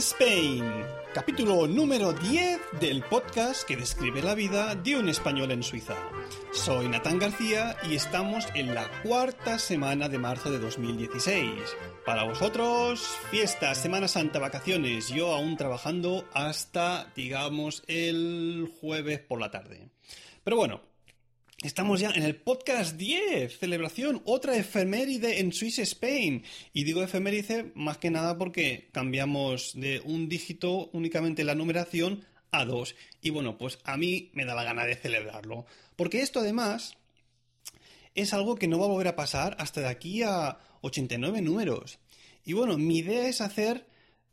Spain, capítulo número 10 del podcast que describe la vida de un español en Suiza. Soy Natán García y estamos en la cuarta semana de marzo de 2016. Para vosotros, fiestas, Semana Santa, vacaciones, yo aún trabajando hasta, digamos, el jueves por la tarde. Pero bueno, Estamos ya en el podcast 10, celebración, otra efeméride en Swiss Spain. Y digo efeméride más que nada porque cambiamos de un dígito únicamente la numeración a dos. Y bueno, pues a mí me da la gana de celebrarlo. Porque esto además es algo que no va a volver a pasar hasta de aquí a 89 números. Y bueno, mi idea es hacer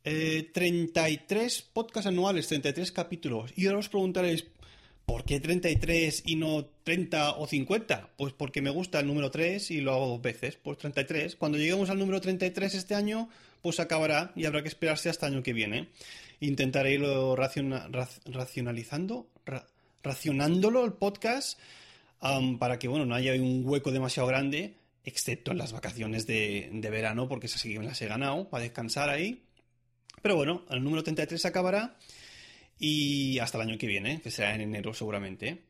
eh, 33 podcasts anuales, 33 capítulos. Y ahora os preguntaréis, ¿Por qué 33 y no 30 o 50? Pues porque me gusta el número 3 y lo hago dos veces, pues 33. Cuando lleguemos al número 33 este año, pues acabará y habrá que esperarse hasta el año que viene. Intentaré irlo raciona- rac- racionalizando, ra- racionándolo el podcast para que bueno, no haya un hueco demasiado grande, excepto en las vacaciones de, de verano, porque esas sí que me las he ganado, para descansar ahí. Pero bueno, el número 33 acabará y hasta el año que viene, que será en enero seguramente.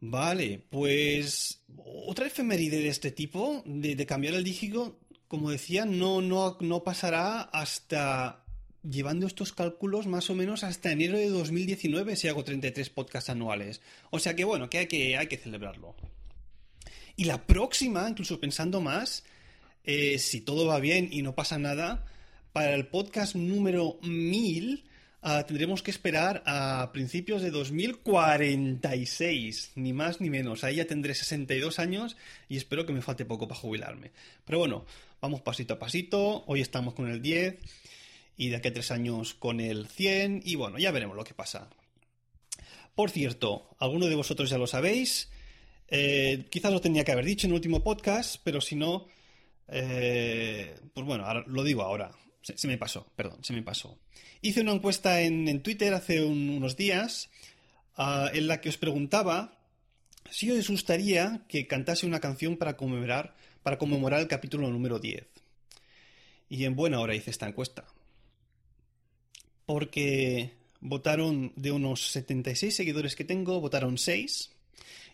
Vale, pues otra efeméride de este tipo, de, de cambiar el dígito, como decía, no, no, no pasará hasta llevando estos cálculos más o menos hasta enero de 2019 si hago 33 podcasts anuales. O sea que bueno, que hay que, celebrarlo. Y la próxima, incluso pensando más, eh, si todo va bien y no pasa nada, para el podcast número 1000 ah, tendremos que esperar a principios de 2046, ni más ni menos. Ahí ya tendré 62 años y espero que me falte poco para jubilarme. Pero bueno, vamos pasito a pasito. Hoy estamos con el 10 y de aquí a tres años con el 100 y bueno, ya veremos lo que pasa. Por cierto, alguno de vosotros ya lo sabéis. Eh, quizás lo tenía que haber dicho en el último podcast, pero si no, eh, pues bueno, ahora, lo digo ahora. Se, me pasó, perdón, se me pasó. Hice una encuesta en, en Twitter hace un, unos días uh, en la que os preguntaba si os gustaría que cantase una canción para conmemorar, para conmemorar el capítulo número 10. Y en buena hora hice esta encuesta. Porque votaron de unos 76 seguidores que tengo, votaron 6.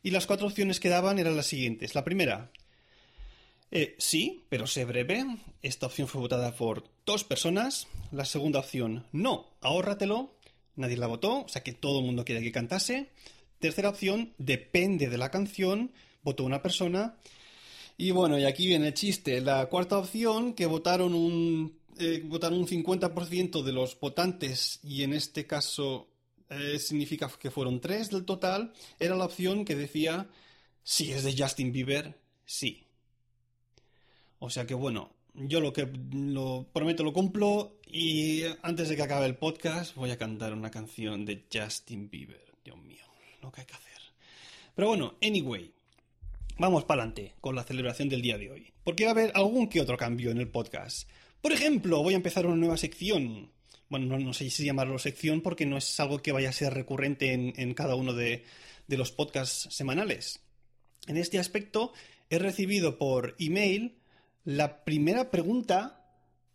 Y las cuatro opciones que daban eran las siguientes. La primera, eh, sí, pero sé breve. Esta opción fue votada por dos personas. La segunda opción, no, ahórratelo. Nadie la votó, o sea que todo el mundo quiere que cantase. Tercera opción, depende de la canción. Votó una persona. Y bueno, y aquí viene el chiste. La cuarta opción, que votaron un, eh, votaron un 50% de los votantes, y en este caso eh, significa que fueron tres del total, era la opción que decía, si es de Justin Bieber, sí. O sea que bueno, yo lo que lo prometo lo cumplo y antes de que acabe el podcast voy a cantar una canción de Justin Bieber. Dios mío, lo que hay que hacer. Pero bueno, anyway, vamos para adelante con la celebración del día de hoy. Porque va a haber algún que otro cambio en el podcast. Por ejemplo, voy a empezar una nueva sección. Bueno, no, sé si llamarlo sección porque no es algo que vaya a ser recurrente en, cada uno de los podcasts semanales. En este aspecto, he recibido por email la primera pregunta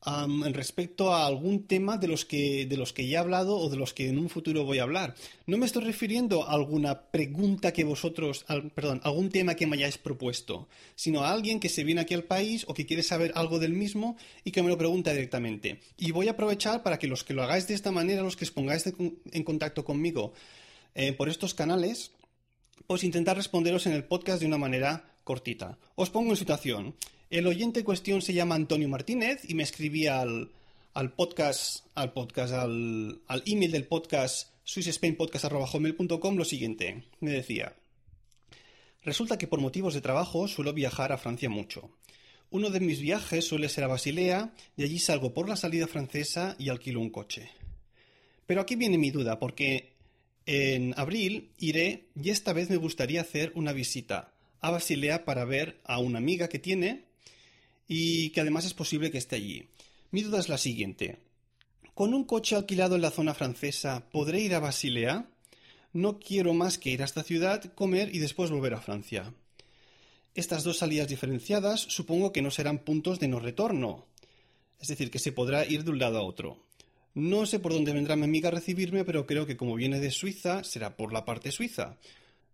um, respecto a algún tema de los, que, de los que ya he hablado o de los que en un futuro voy a hablar. No me estoy refiriendo a alguna pregunta que vosotros, perdón, algún tema que me hayáis propuesto, sino a alguien que se viene aquí al país o que quiere saber algo del mismo y que me lo pregunta directamente. Y voy a aprovechar para que los que lo hagáis de esta manera, los que os pongáis en contacto conmigo eh, por estos canales, pues intentar responderos en el podcast de una manera cortita. Os pongo en situación. El oyente en cuestión se llama Antonio Martínez y me escribía al, podcast, al podcast, al, al email del podcast swissspainpodcast.com lo siguiente. Me decía, resulta que por motivos de trabajo suelo viajar a Francia mucho. Uno de mis viajes suele ser a Basilea y allí salgo por la salida francesa y alquilo un coche. Pero aquí viene mi duda, porque en abril iré y esta vez me gustaría hacer una visita a Basilea para ver a una amiga que tiene y que además es posible que esté allí. Mi duda es la siguiente. ¿Con un coche alquilado en la zona francesa podré ir a Basilea? No quiero más que ir a esta ciudad, comer y después volver a Francia. Estas dos salidas diferenciadas supongo que no serán puntos de no retorno. Es decir, que se podrá ir de un lado a otro. No sé por dónde vendrá mi amiga a recibirme, pero creo que como viene de Suiza, será por la parte suiza.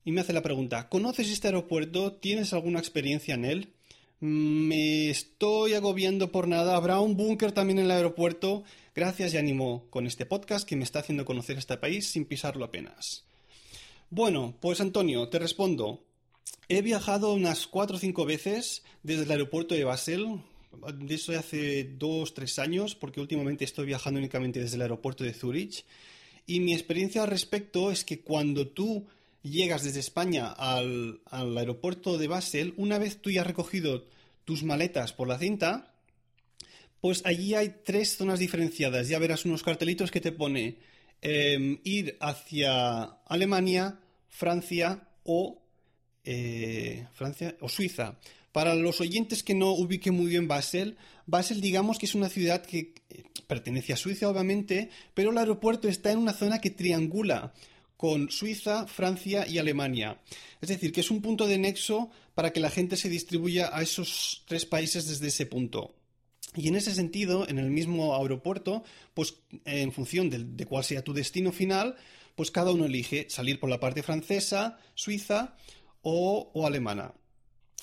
Y me hace la pregunta, ¿conoces este aeropuerto? ¿Tienes alguna experiencia en él? Me estoy agobiando por nada. ¿Habrá un búnker también en el aeropuerto? Gracias y ánimo con este podcast que me está haciendo conocer este país sin pisarlo apenas. Bueno, pues Antonio, te respondo. He viajado unas cuatro o cinco veces desde el aeropuerto de Basel, de eso hace dos, tres años, porque últimamente estoy viajando únicamente desde el aeropuerto de Zurich. Y mi experiencia al respecto es que cuando tú llegas desde España al, aeropuerto de Basel, una vez tú ya has recogido tus maletas por la cinta, pues allí hay tres zonas diferenciadas. Ya verás unos cartelitos que te pone em, ir hacia Alemania, Francia o eh, Francia o Suiza. Para los oyentes que no ubiquen muy bien Basel, Basel digamos que es una ciudad que eh, pertenece a Suiza obviamente, pero el aeropuerto está en una zona que triangula con Suiza, Francia y Alemania. Es decir, que es un punto de nexo para que la gente se distribuya a esos tres países desde ese punto. Y en ese sentido, en el mismo aeropuerto, pues en función de, cuál sea tu destino final, pues cada uno elige salir por la parte francesa, suiza o, alemana.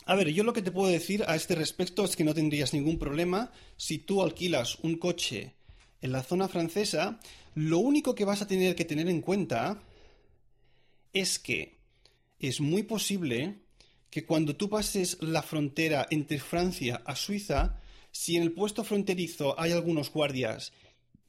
A ver, yo lo que te puedo decir a este respecto es que no tendrías ningún problema si tú alquilas un coche en la zona francesa. Lo único que vas a tener que tener en cuenta es que es muy posible que cuando tú pases la frontera entre Francia a Suiza, si en el puesto fronterizo hay algunos guardias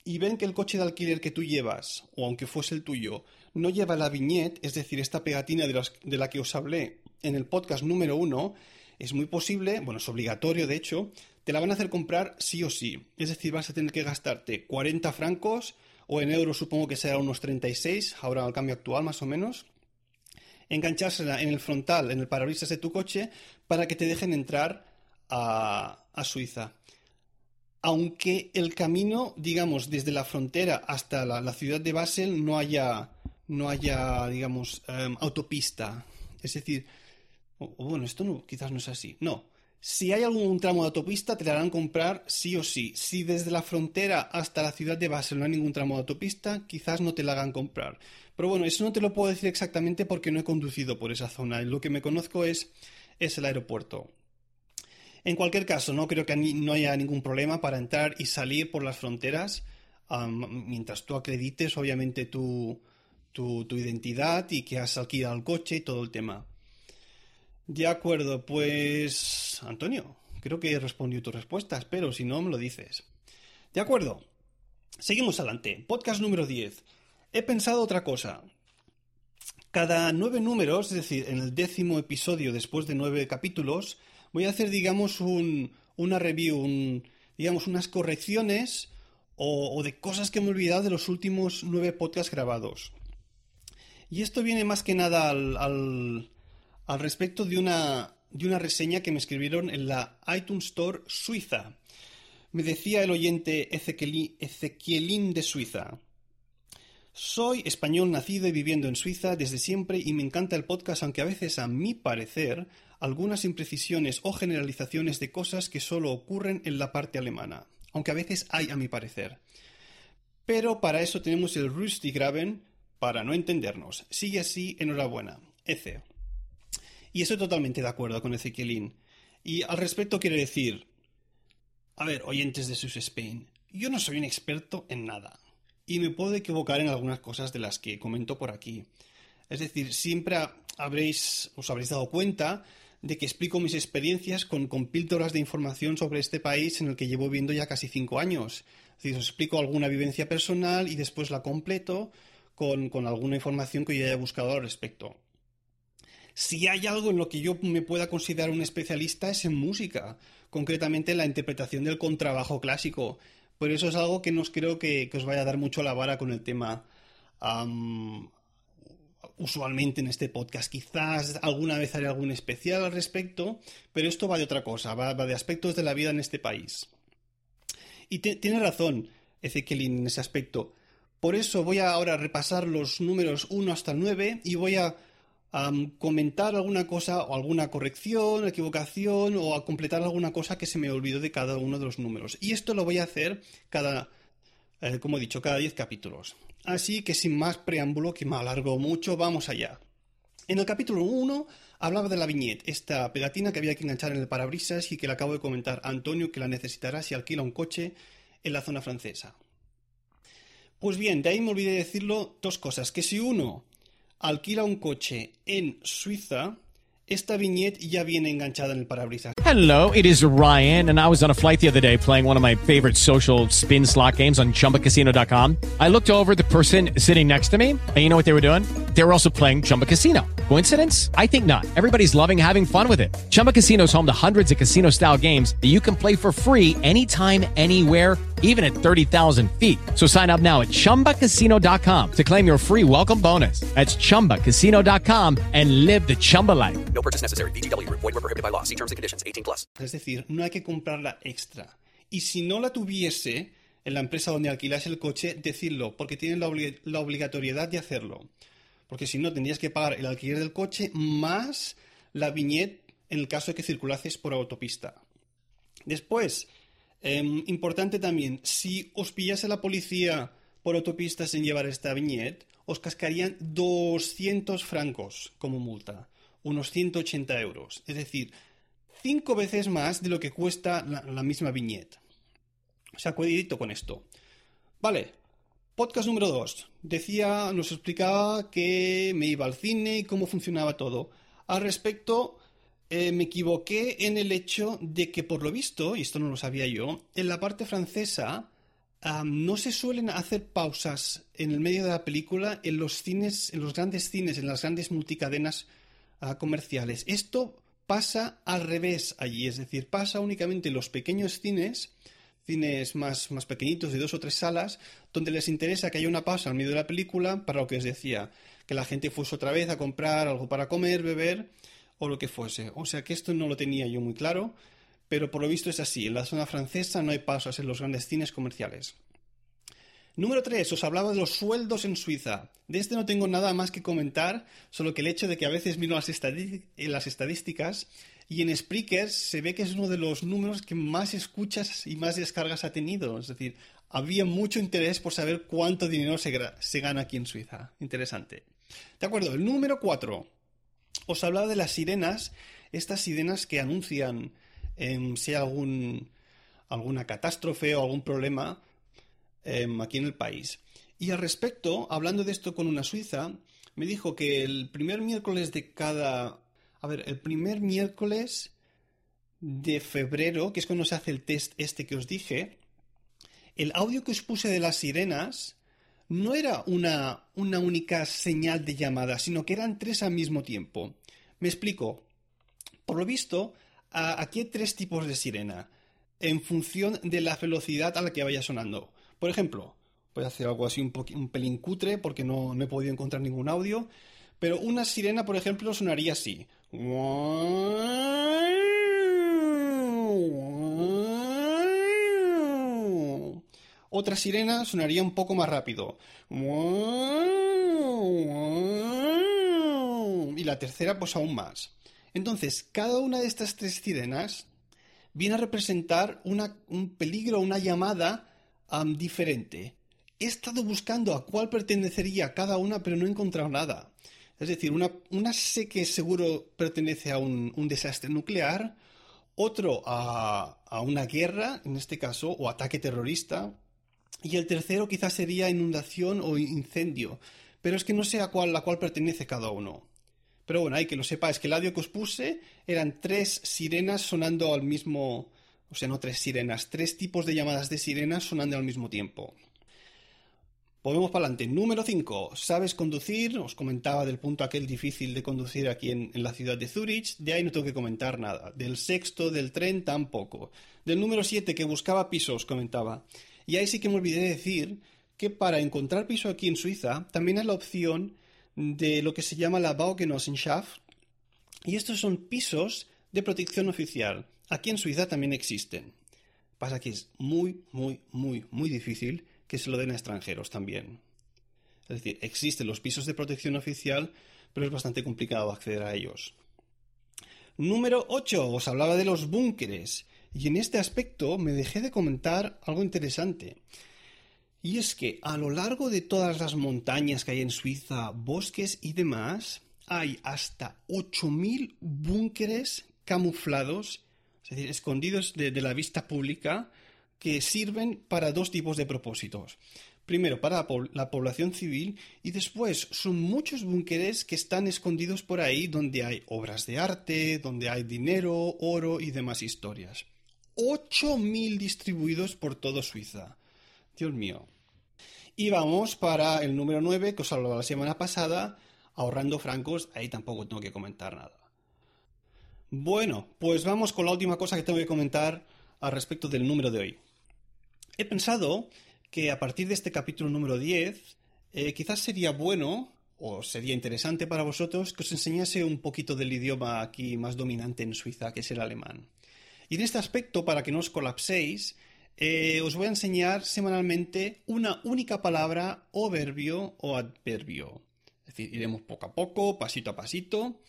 y ven que el coche de alquiler que tú llevas, o aunque fuese el tuyo, no lleva la viñeta, es decir, esta pegatina de, la que os hablé en el podcast número uno, es muy posible, bueno, es obligatorio de hecho, te la van a hacer comprar sí o sí. Es decir, vas a tener que gastarte 40 francos, o en euros supongo que será unos 36, ahora al cambio actual más o menos, enganchársela en el frontal, en el parabrisas de tu coche, para que te dejen entrar a, a Suiza aunque el camino, digamos, desde la frontera hasta la, ciudad de Basel no haya, no haya digamos, em, autopista. Es decir, bueno, esto no, quizás no es así. No. Si hay algún tramo de autopista, te la harán comprar sí o sí. Si desde la frontera hasta la ciudad de Basel no hay ningún tramo de autopista, quizás no te la hagan comprar. Pero bueno, eso no te lo puedo decir exactamente porque no he conducido por esa zona. Lo que me conozco es, es el aeropuerto. En cualquier caso, no creo que no haya ningún problema para entrar y salir por las fronteras mientras tú acredites, obviamente, tu, tu, identidad y que has alquilado el coche y todo el tema. De acuerdo, pues Antonio, creo que he respondido tus respuestas, pero si no, me lo dices. De acuerdo, seguimos adelante. Podcast número 10. He pensado otra cosa. Cada nueve números, es decir, en el décimo episodio después de nueve capítulos, voy a hacer, digamos, un, una review, digamos, unas correcciones o, de cosas que me he olvidado de los últimos nueve podcasts grabados. Y esto viene más que nada al, respecto de una, de una reseña que me escribieron en la iTunes Store Suiza. Me decía el oyente Ezequielín de Suiza. Soy español nacido y viviendo en Suiza desde siempre y me encanta el podcast, aunque a veces, a mi parecer, algunas imprecisiones o generalizaciones de cosas que solo ocurren en la parte alemana, aunque a veces hay a mi parecer. Pero para eso tenemos el Rusty Graben para no entendernos. Sigue así, enhorabuena. Ece. Y estoy totalmente de acuerdo con Ezequielín. Y al respecto quiero decir, a ver, oyentes de Sus Spain, yo no soy un experto en nada. Y me puedo equivocar en algunas cosas de las que comento por aquí. Es decir, siempre habréis, os habréis dado cuenta de que explico mis experiencias con, con píldoras de información sobre este país en el que llevo viviendo ya casi cinco años. Es decir, os explico alguna vivencia personal y después la completo con, con alguna información que yo haya buscado al respecto. Si hay algo en lo que yo me pueda considerar un especialista es en música, concretamente en la interpretación del contrabajo clásico. Por eso es algo que no creo que, os vaya a dar mucho la vara con el tema usualmente en este podcast. Quizás alguna vez haré algún especial al respecto, pero esto va de otra cosa, va, de aspectos de la vida en este país. Y tiene razón Ezequielín en ese aspecto. Por eso voy a ahora repasar los números 1 hasta 9 y voy a comentar alguna cosa o alguna corrección, equivocación o a completar alguna cosa que se me olvidó de cada uno de los números. Y esto lo voy a hacer cada, eh, como he dicho, cada 10 capítulos. Así que sin más preámbulo, que me alargo mucho, vamos allá. En el capítulo 1 hablaba de la viñeta, esta pegatina que había que enganchar en el parabrisas y que le acabo de comentar a Antonio que la necesitará si alquila un coche en la zona francesa. Pues bien, de ahí me olvidé decirlo dos cosas. Que si uno alquila un coche en Suiza, esta viñeta ya viene enganchada en el parabrisas. Hello, it is Ryan, and I was on a flight the other day playing one of my favorite social spin slot games on chumbacasino.com. I looked over the person sitting next to me, and you know what they were doing? They were also playing Chumba Casino. Coincidence? I think not. Everybody's loving having fun with it. Chumba Casino is home to hundreds of casino style games that you can play for free anytime, anywhere even at 30,000 feet. So sign up now at ChumbaCasino.com to claim your free welcome bonus. That's ChumbaCasino.com and live the Chumba life. No purchase necessary. VGW. Void were prohibited by law. See terms and conditions. 18 plus. Es decir, no hay que comprarla extra. Y si no la tuviese en la empresa donde alquilas el coche, decirlo, porque tienen la, obli la obligatoriedad de hacerlo. Porque si no, tendrías que pagar el alquiler del coche más la viñeta en el caso de que circulases por autopista. Después, eh, importante también, si os pillase la policía por autopista sin llevar esta viñeta, os cascarían 200 francos como multa, unos 180 euros. Es decir, cinco veces más de lo que cuesta la, la misma viñeta. O sea, cuidadito con esto. Vale, podcast número 2. Decía, nos explicaba que me iba al cine y cómo funcionaba todo. Al respecto, eh, me equivoqué en el hecho de que, por lo visto, y esto no lo sabía yo, en la parte francesa no se suelen hacer pausas en el medio de la película en los cines, en los grandes cines, en las grandes multicadenas uh, comerciales. Esto pasa al revés allí, es decir, pasa únicamente en los pequeños cines, cines más, más pequeñitos de dos o tres salas, donde les interesa que haya una pausa al medio de la película para lo que os decía, que la gente fuese otra vez a comprar algo para comer, beber o lo que fuese. O sea que esto no lo tenía yo muy claro, pero por lo visto es así. En la zona francesa no hay pausas en los grandes cines comerciales. Número 3. Os hablaba de los sueldos en Suiza. De este no tengo nada más que comentar, solo que el hecho de que a veces miro las, las estadísticas y en Spreaker se ve que es uno de los números que más escuchas y más descargas ha tenido. Es decir, había mucho interés por saber cuánto dinero se, gana aquí en Suiza. Interesante. De acuerdo, el número 4 os hablaba de las sirenas, estas sirenas que anuncian eh, si hay algún, alguna catástrofe o algún problema eh, aquí en el país. Y al respecto, hablando de esto con una suiza, me dijo que el primer miércoles de cada... A ver, el primer miércoles de febrero, que es cuando se hace el test este que os dije, el audio que os puse de las sirenas no era una, una única señal de llamada, sino que eran tres al mismo tiempo. Me explico. Por lo visto, aquí hay tres tipos de sirena, en función de la velocidad a la que vaya sonando. Por ejemplo, voy a hacer algo así un, un pelín cutre porque no, no he podido encontrar ningún audio, pero una sirena, por ejemplo, sonaría así. Otra sirena sonaría un poco más rápido. Y la tercera, pues aún más. Entonces, cada una de estas tres sirenas viene a representar un peligro, una llamada diferente. He estado buscando a cuál pertenecería cada una, pero no he encontrado nada. Es decir, una, sé que seguro pertenece a un, desastre nuclear, otro a, una guerra, en este caso, o ataque terrorista, y el tercero quizás sería inundación o incendio, pero es que no sé a cuál, a cuál pertenece cada uno. Pero bueno, hay que lo sepáis, que el audio que os puse eran tres sirenas sonando al mismo... O sea, no tres sirenas, tres tipos de llamadas de sirenas sonando al mismo tiempo. Volvemos para adelante. Número 5. ¿Sabes conducir? Os comentaba del punto aquel difícil de conducir aquí en, la ciudad de Zurich. De ahí no tengo que comentar nada. Del sexto, del tren, tampoco. Del número 7, que buscaba piso, os comentaba. Y ahí sí que me olvidé de decir que para encontrar piso aquí en Suiza también hay la opción de lo que se llama la Baugenossenschaft. Y estos son pisos de protección oficial. Aquí en Suiza también existen. Pasa que es muy, muy, muy, muy difícil que se lo den a extranjeros también. Es decir, existen los pisos de protección oficial, pero es bastante complicado acceder a ellos. Número 8. Os hablaba de los búnkeres. Y en este aspecto me dejé de comentar algo interesante. Y es que a lo largo de todas las montañas que hay en Suiza, bosques y demás, hay hasta 8.000 búnkeres camuflados, es decir, escondidos de, de la vista pública, que sirven para dos tipos de propósitos. Primero, para la población civil y después son muchos búnkeres que están escondidos por ahí donde hay obras de arte, donde hay dinero, oro y demás historias. 8.000 distribuidos por todo Suiza. Dios mío. Y vamos para el número 9 que os hablaba la semana pasada, ahorrando francos, ahí tampoco tengo que comentar nada. Bueno, pues vamos con la última cosa que tengo que comentar al respecto del número de hoy. He pensado que a partir de este capítulo número 10, eh, quizás sería bueno o sería interesante para vosotros que os enseñase un poquito del idioma aquí más dominante en Suiza, que es el alemán. Y en este aspecto, para que no os colapséis, eh, os voy a enseñar semanalmente una única palabra o verbio o adverbio. Es decir, iremos poco a poco, pasito a pasito,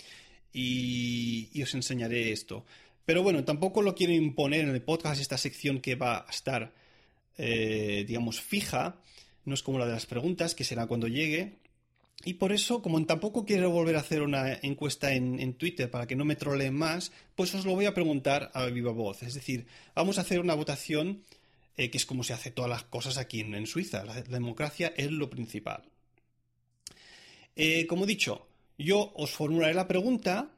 y, y os enseñaré esto. Pero bueno, tampoco lo quiero imponer en el podcast, esta sección que va a estar eh, digamos, fija, no es como la de las preguntas, que será cuando llegue. Y por eso, como tampoco quiero volver a hacer una encuesta en, Twitter para que no me troleen más, pues os lo voy a preguntar a viva voz. Es decir, vamos a hacer una votación eh, que es como se hace todas las cosas aquí en, Suiza. La, democracia es lo principal. Eh, como he dicho, yo os formularé la pregunta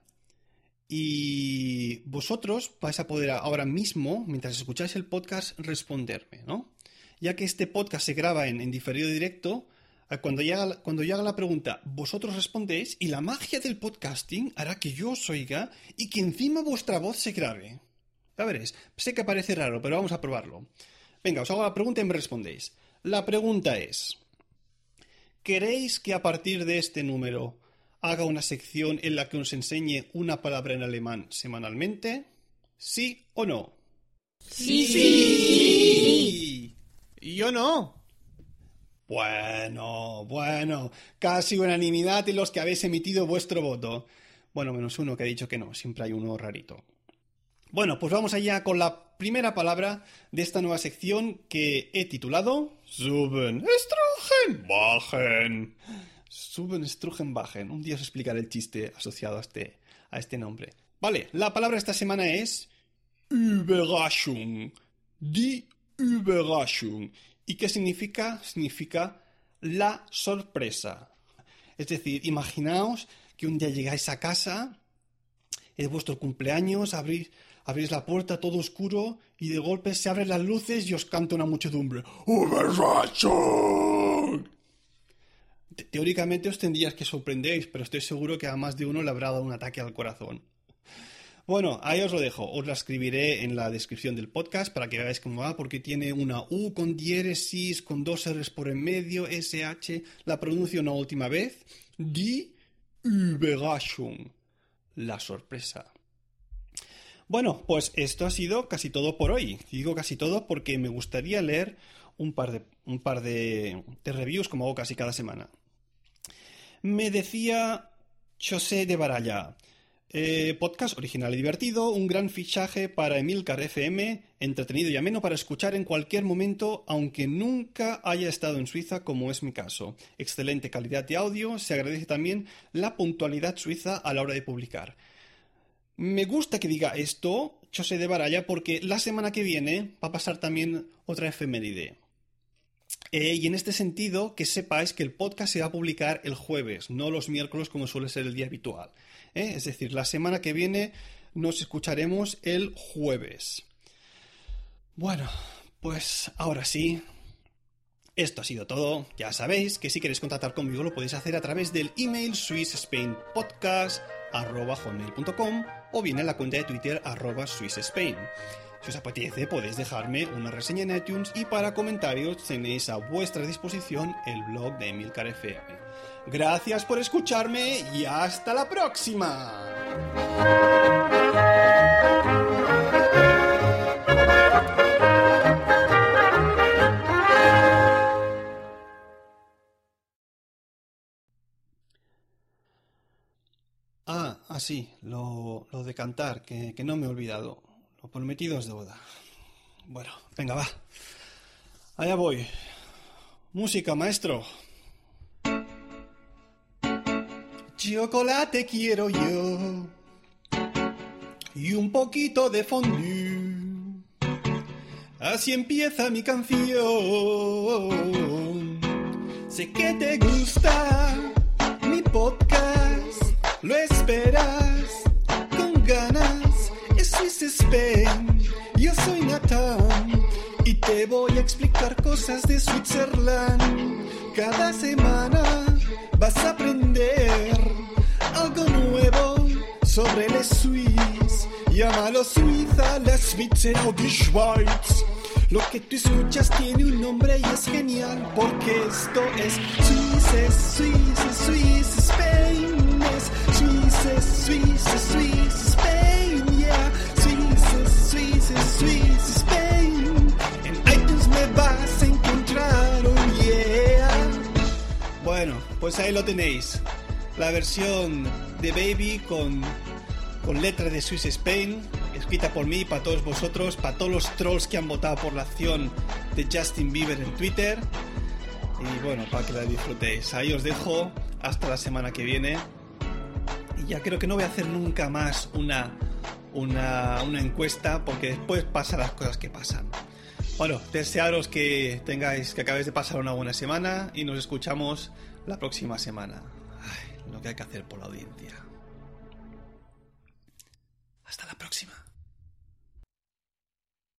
y vosotros vais a poder ahora mismo, mientras escucháis el podcast, responderme, ¿no? Ya que este podcast se graba en, diferido directo, cuando, cuando yo haga la pregunta, vosotros respondéis y la magia del podcasting hará que yo os oiga y que encima vuestra voz se grabe. Ya veréis, sé que parece raro, pero vamos a probarlo. Venga, os hago la pregunta y me respondéis. La pregunta es, ¿queréis que a partir de este número haga una sección en la que os enseñe una palabra en alemán semanalmente? ¿Sí o no? Sí. sí. Yo no. Bueno, bueno, casi unanimidad en los que habéis emitido vuestro voto. Bueno, menos uno que ha dicho que no, siempre hay uno rarito. Bueno, pues vamos allá con la primera palabra de esta nueva sección que he titulado Suben, Estrugen, Bajen. Suben Strugenbachen. Un día os explicaré el chiste asociado a este, a este nombre. Vale, la palabra esta semana es Überraschung. Die Überraschung. ¿Y qué significa? Significa la sorpresa. Es decir, imaginaos que un día llegáis a casa, es vuestro cumpleaños, abrís, la puerta todo oscuro y de golpe se abren las luces y os canta una muchedumbre. Überraschung. Teóricamente os tendrías que sorprendéis, pero estoy seguro que a más de uno le habrá dado un ataque al corazón. Bueno, ahí os lo dejo. Os la escribiré en la descripción del podcast para que veáis cómo va, porque tiene una U con diéresis, con dos R's por en medio, SH. La pronuncio una última vez. Die Überraschung. La sorpresa. Bueno, pues esto ha sido casi todo por hoy. Digo casi todo porque me gustaría leer un par de, de reviews como hago casi cada semana. Me decía José de Baralla. Eh, podcast original y divertido, un gran fichaje para Emilcar FM, entretenido y ameno para escuchar en cualquier momento, aunque nunca haya estado en Suiza, como es mi caso. Excelente calidad de audio, se agradece también la puntualidad suiza a la hora de publicar. Me gusta que diga esto, José de Baralla, porque la semana que viene va a pasar también otra efeméride. Eh, y en este sentido, que sepáis que el podcast se va a publicar el jueves, no los miércoles como suele ser el día habitual. ¿Eh? Es decir, la semana que viene nos escucharemos el jueves. Bueno, pues ahora sí. Esto ha sido todo. Ya sabéis que si queréis contactar conmigo lo podéis hacer a través del email swissspainpodcast.com o bien en la cuenta de Twitter arroba swissspain. Si os apetece podéis dejarme una reseña en iTunes y para comentarios tenéis a vuestra disposición el blog de Emilcar FM. Gracias por escucharme y hasta la próxima. Ah, así, lo, lo de cantar, que no me he olvidado. Lo prometido es deuda. Bueno, venga, va. Allá voy. Música, maestro. Chocolate quiero yo. Y un poquito de fondue. Así empieza mi canción. Sé que te gusta mi podcast. Lo Spain. Yo soy Nathan. Y te voy a explicar cosas de Switzerland. Cada semana vas a aprender algo nuevo sobre el Swiss. Llámalo Suiza, la Switzer o die Schweiz. Lo que tú escuchas tiene un nombre y es genial porque esto es Swiss, es Swiss, Spain, Swiss, es Swiss, Spain, pues ahí lo tenéis. La versión de Baby con, con letra de Swiss Spain, escrita por mí, para todos vosotros, para todos los trolls que han votado por la acción de Justin Bieber en Twitter. Y bueno, para que la disfrutéis. Ahí os dejo hasta la semana que viene. Y ya creo que no voy a hacer nunca más una, una, una encuesta porque después pasan las cosas que pasan. Bueno, desearos que tengáis, que acabéis de pasar una buena semana y nos escuchamos la próxima semana. Ay, lo que hay que hacer por la audiencia. Hasta la próxima.